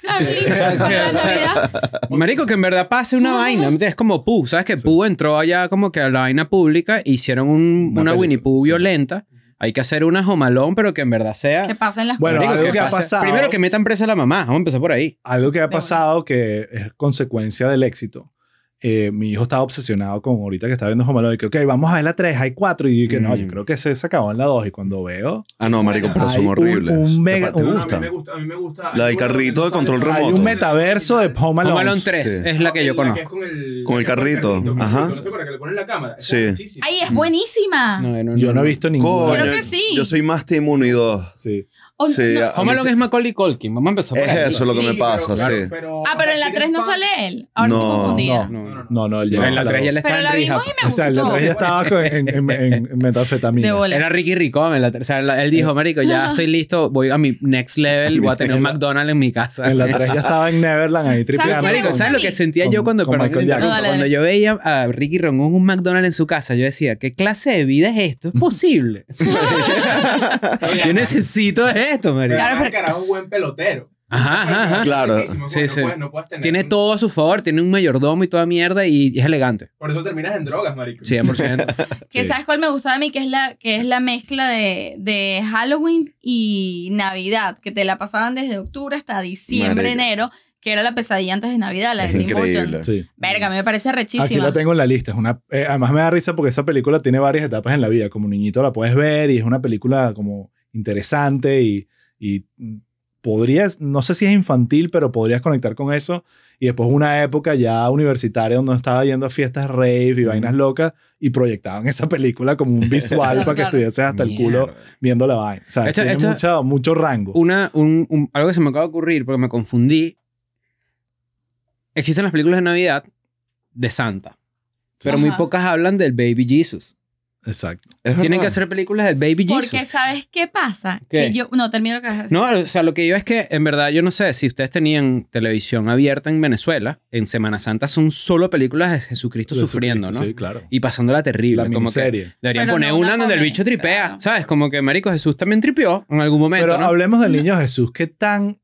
Claro, listo, para la Navidad. Marico, que en verdad pase una vaina. Es como Pooh. ¿Sabes? Que Pooh entró allá como que a la vaina pública. Hicieron un- Una una, película, Winnie Pooh sí. violenta. Hay que hacer una jomalón, pero que en verdad sea. Que pasen las Bueno, Marico, algo que ha pase- pasado- Primero que metan presa a la mamá. Vamos a empezar por ahí. Algo que ha pasado que es consecuencia del éxito. Eh, mi hijo estaba obsesionado con ahorita que está viendo Home Alone y que, ok, vamos a ver la 3, hay 4 y yo que no, Mm. yo creo que se, se acabó en la 2 y cuando veo Ah, no, marico, pero son un- horribles. un mega- ¿Te un- No, no, a gusta? mí me gusta. A mí me gusta. La del carrito de control Hay hay remoto. un metaverso de Home Alone. Home Alone 3 Sí. es la que yo La conozco. es con el, Con el carrito, que- ajá. No sé para que le ponen la cámara. Sí. Ay, es buenísima. No, no, Yo no he visto ninguna. Creo que sí. Yo soy más Team 1 y 2. Sí. O- Sí, no- a- a Home Alone es Macaulay Culkin. Vamos a empezar por Es ahí. eso lo que Sí, me pero- pasa, claro, sí. pero- ah, pero en la si 3 eres no sale él. Ahora No, estoy confundida. no. No, no. No, no, él ya En la 3 ya le está Pero en la rehab. vimos y me O sea, el gustó. de ya estaba con- en, en, en, en metanfetamina. De bola. Era Ricky Ricón en la O sea, la- él dijo, marico, ya estoy listo, voy a mi next level, voy a tener un McDonald's en mi casa. En la 3 ya estaba en Neverland ahí tripeando. qué me Marico, gusta ¿sabes a lo mí? que sentía Con- yo cuando, con perdón Michael que te Jackson. interrumpa, No, dale, cuando yo veía a Ricky Ron en un McDonald's en su casa? Yo decía, ¿qué clase de vida es esto? ¿Es posible? Yo necesito esto, marico. Claro, pero- carajo es un buen pelotero. Ajá, ajá, ajá. Claro. Sí, no sí. puedes- no puedes tener Tiene un- todo a su favor, tiene un mayordomo y toda mierda y es elegante. Por eso terminas en drogas, marico. 100%. Que Sí. sabes cuál me gustaba a mí, que es la, que es la mezcla de, de Halloween y Navidad, que te la pasaban desde octubre hasta diciembre, Marica. enero, que era la pesadilla antes de Navidad, la Es de Tim increíble. Burton. Sí. Verga, me parece Aquí rechísima. la tengo en la lista. Es una, eh, además me da risa porque esa película tiene varias etapas en la vida. Como niñito la puedes ver y es una película como interesante y, y podrías, no sé si es infantil, pero podrías conectar con eso. Y después una época ya universitaria donde estaba yendo a fiestas rave y vainas locas y proyectaban esa película como un visual Claro, para que claro. estuvieses hasta el culo Mierda. viendo la vaina. O sea, Esto- tiene esto- mucha- mucho rango. Una, un, un- algo que se me acaba de ocurrir porque me confundí. Existen las películas de Navidad de Santa, pero muy Ajá. pocas hablan del Baby Jesus. Exacto. Es Tienen que hacer películas del Baby Jesus. Porque ¿sabes qué pasa? ¿Qué? Que yo, no, termino lo que vas a decir. No, o sea, lo que yo es que en verdad yo no sé si ustedes tenían televisión abierta en Venezuela, en Semana Santa son solo películas de Jesucristo De sufriendo, ¿no? Sí, claro. Y pasándola terrible. La como que deberían Pero poner no una, una donde el bicho tripea, claro. ¿sabes? Como que Marico Jesús también tripeó en algún momento, Pero ¿no? hablemos del niño Jesús. ¿Qué tan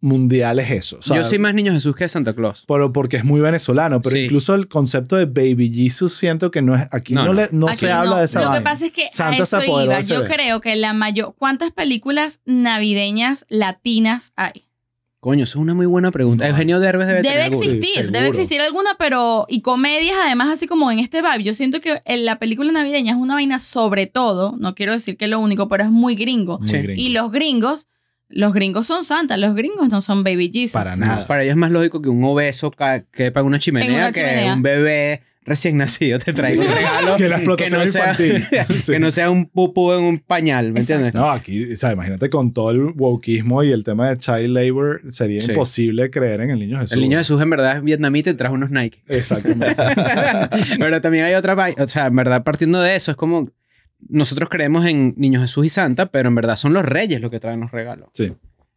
mundial es eso? O sea, yo soy más niño Jesús que de Santa Claus. pero porque es muy venezolano, pero Sí. incluso el concepto de Baby Jesus siento que no es aquí no, No, no. le- no Aquí se habla de esa Lo que pasa es que Santa a eso iba. Yo creo que la mayor... ¿Cuántas películas navideñas latinas hay? Coño, eso es una muy buena pregunta. No. Eugenio Derbez debe, Debe tener existir, seguro. debe existir alguna, pero... Y comedias, además, así como en este vibe. Yo siento que en la película navideña es una vaina sobre todo, no quiero decir que es lo único, pero es muy gringo. Muy Sí. gringo. Y los gringos, los gringos son Santa, los gringos no son Baby Jesus. Para nada. Para ellos es más lógico que un obeso quepa en una chimenea En una que chimenea. un bebé recién nacido te traiga un regalo Que la explotación no sea. Sí. que no sea un pupú en un pañal, ¿me Exacto. entiendes? No, aquí, o sea, imagínate con todo el wokeismo y el tema de child labor, sería Sí. imposible creer en el niño Jesús. El niño Jesús en verdad es vietnamita y trajo unos Nike. Exactamente. Pero también hay otra o sea, en verdad partiendo de eso es como nosotros creemos en Niño Jesús y Santa, pero en verdad son los reyes los que traen los regalos. Sí.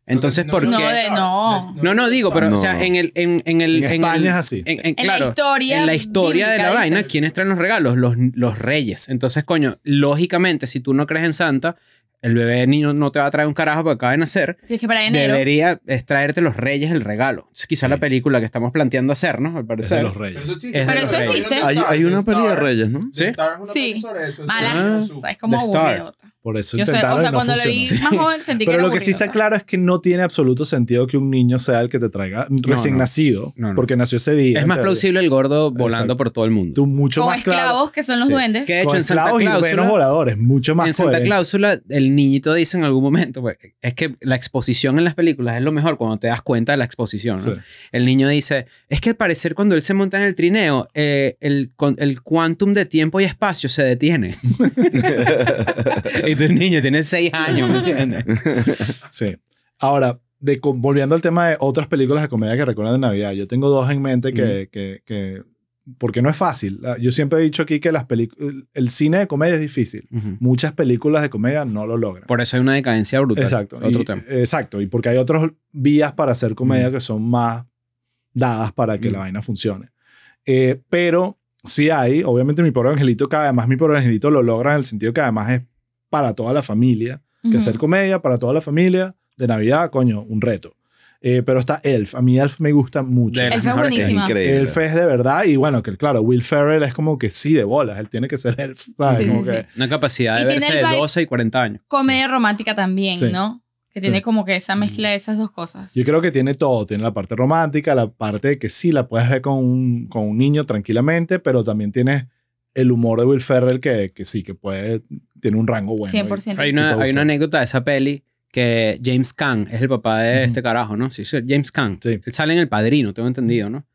Entonces, ¿por No, qué? de- no. No, no digo, pero No. o sea, en el en, en el En en España el- es así. en- en- En la historia en la historia de la vaina. ¿quiénes traen los regalos? Los, los reyes. Entonces, coño, lógicamente, si tú no crees en Santa, el bebé niño no te va a traer un carajo porque acaba de nacer. Tienes que para enero. Debería es traerte los reyes el regalo. Entonces, quizá Sí. la película que estamos planteando hacernos, al Es parecer. de los reyes. Pero eso existe. Es Pero eso existe. Hay, hay una peli de Reyes, ¿no? ¿Sí? Es Sí. peli sobre eso. Malas, Sí. es como aburridota. Por eso Yo sé, o intentaron sea, y no cuando la vi funcionó. más joven sentí que Pero lo que sí está claro es que no tiene absoluto sentido que un niño sea el que te traiga recién no. nacido, No, no. porque nació ese día. Es más plausible el gordo volando Exacto. por todo el mundo. Tú mucho Con más claro. esclavos que son los Sí. duendes. ¿Qué? De hecho, con en Santa esclavos y Cláusula- renos voladores, mucho más en Santa. Cláusula, el niñito dice en algún momento, pues, es que la exposición en las películas es lo mejor cuando te das cuenta de la exposición. ¿no? Sí. El niño dice, es que al parecer cuando él se monta en el trineo, eh, el, el quantum de tiempo y espacio se detiene. y tu niño tiene seis años, ¿me entiendes? Sí. Ahora, de, volviendo al tema de otras películas de comedia que recuerdan de Navidad, yo tengo dos en mente que, que, que- porque no es fácil. Ah, Yo siempre he dicho aquí que las el, cine de comedia es difícil. Ujú. Muchas películas de comedia no lo logran. Por eso hay una decadencia brutal. Exacto. Otro y- tema. Exacto. Y porque hay otras vías para hacer comedia Ujú. que son más dadas para que la Ujú. vaina funcione. Eh, pero sí hay, obviamente mi pobre angelito, que además mi pobre angelito lo logra en el sentido que además es para toda la familia. Que hacer comedia para toda la familia de Navidad, coño, un reto. Eh, pero está Elf. A mí Elf me gusta mucho. Elf es buenísima. increíble. Elf es de verdad. Y bueno, que claro, Will Ferrell es como que sí de bolas. Él tiene que ser Elf. ¿sabes? Sí, Como sí, que- sí. Una capacidad de Y verse de vibe- 12 y 40 años. Comedia romántica también, Sí. ¿no? Que tiene Sí. como que esa mezcla de esas dos cosas. Yo creo que tiene todo. Tiene la parte romántica, la parte de que sí la puedes ver con un, con un niño tranquilamente, pero también tiene el humor de Will Ferrell que, que sí, que puede, tiene un rango bueno. 100%. Hay Y una, te hay una anécdota de esa peli que James Caan es el papá de este carajo, ¿no? Sí, sí, James Caan. Sí. Él sale en El Padrino, tengo entendido, ¿no?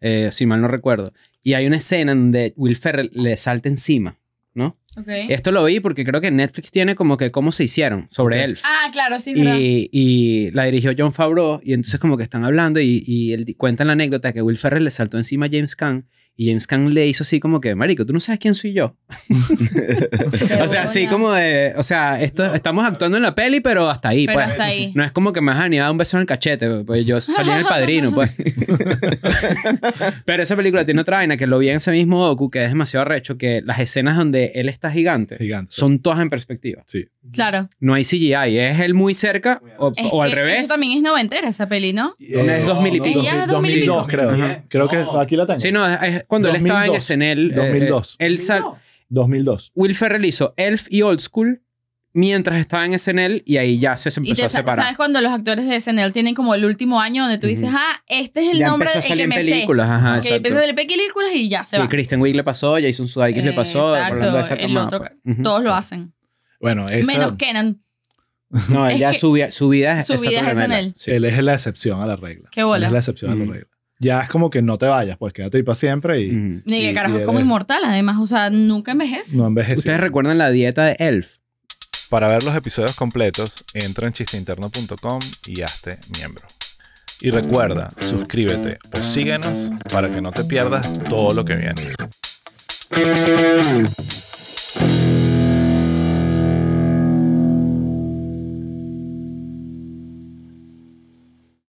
Eh, si mal no recuerdo. Y hay una escena en donde Will Ferrell le salta encima, ¿no? Ok. Esto lo vi porque creo que Netflix tiene como que cómo se hicieron sobre Ok. Elf. Ah, claro, sí, verdad. Y, y la dirigió John Favreau y entonces como que están hablando y, y él cuentan la anécdota que Will Ferrell le saltó encima a James Caan y James Caan le hizo así como que, marico, tú no sabes quién soy yo. o sea, así como de, o sea, esto, estamos actuando en la peli, pero hasta ahí, Pero pues. hasta ahí. No es como que me vas a ni dar un beso en el cachete, pues yo salí en el padrino, pues. Pero esa película tiene otra vaina que lo vi en ese mismo docu que es demasiado arrecho, que las escenas donde él está gigante Gigante. son todas en perspectiva. Sí. Claro. No hay CGI, es él muy cerca o, Es o al que revés. Eso también es noventera, esa peli, ¿no? Es 2000 y pico. Ella es 2000 y pico. 2002, creo. Ajá. Creo que aquí la tengo. Sí, no, es, cuando él estaba en 2002. SNL. eh, 2002. eh, él sal- 2002. Will Ferrell hizo Elf y Old School mientras estaba en SNL y ahí ya se, se Y empezó te a separar. sabes cuando los actores de SNL tienen como el último año donde tú dices, ah, este es el ya nombre empezó a del que en me películas. Ajá, sé. Que exacto. empieza a salir películas y ya se Sí, va. Kristen Wiig le pasó, Jason Sudeikis le pasó. Exacto, de esa el otro- pues. Ujú. Todos lo hacen. Bueno, esa, Menos Kenan. No, él Es ya que su, vida- su vida es su vida es él. Sí. Él es la excepción a la regla. Qué bola. Él es la excepción a Mm. la regla. Ya es como que no te vayas, pues quédate ahí para siempre y. Ni que y- carajo, y es como eres- inmortal, además. O sea, nunca envejece. no envejeces. ¿Ustedes recuerdan la dieta de Elf? Para ver los episodios completos, entra en chisteinterno.com y hazte miembro. Y recuerda, suscríbete o síguenos para que no te pierdas todo lo que viene.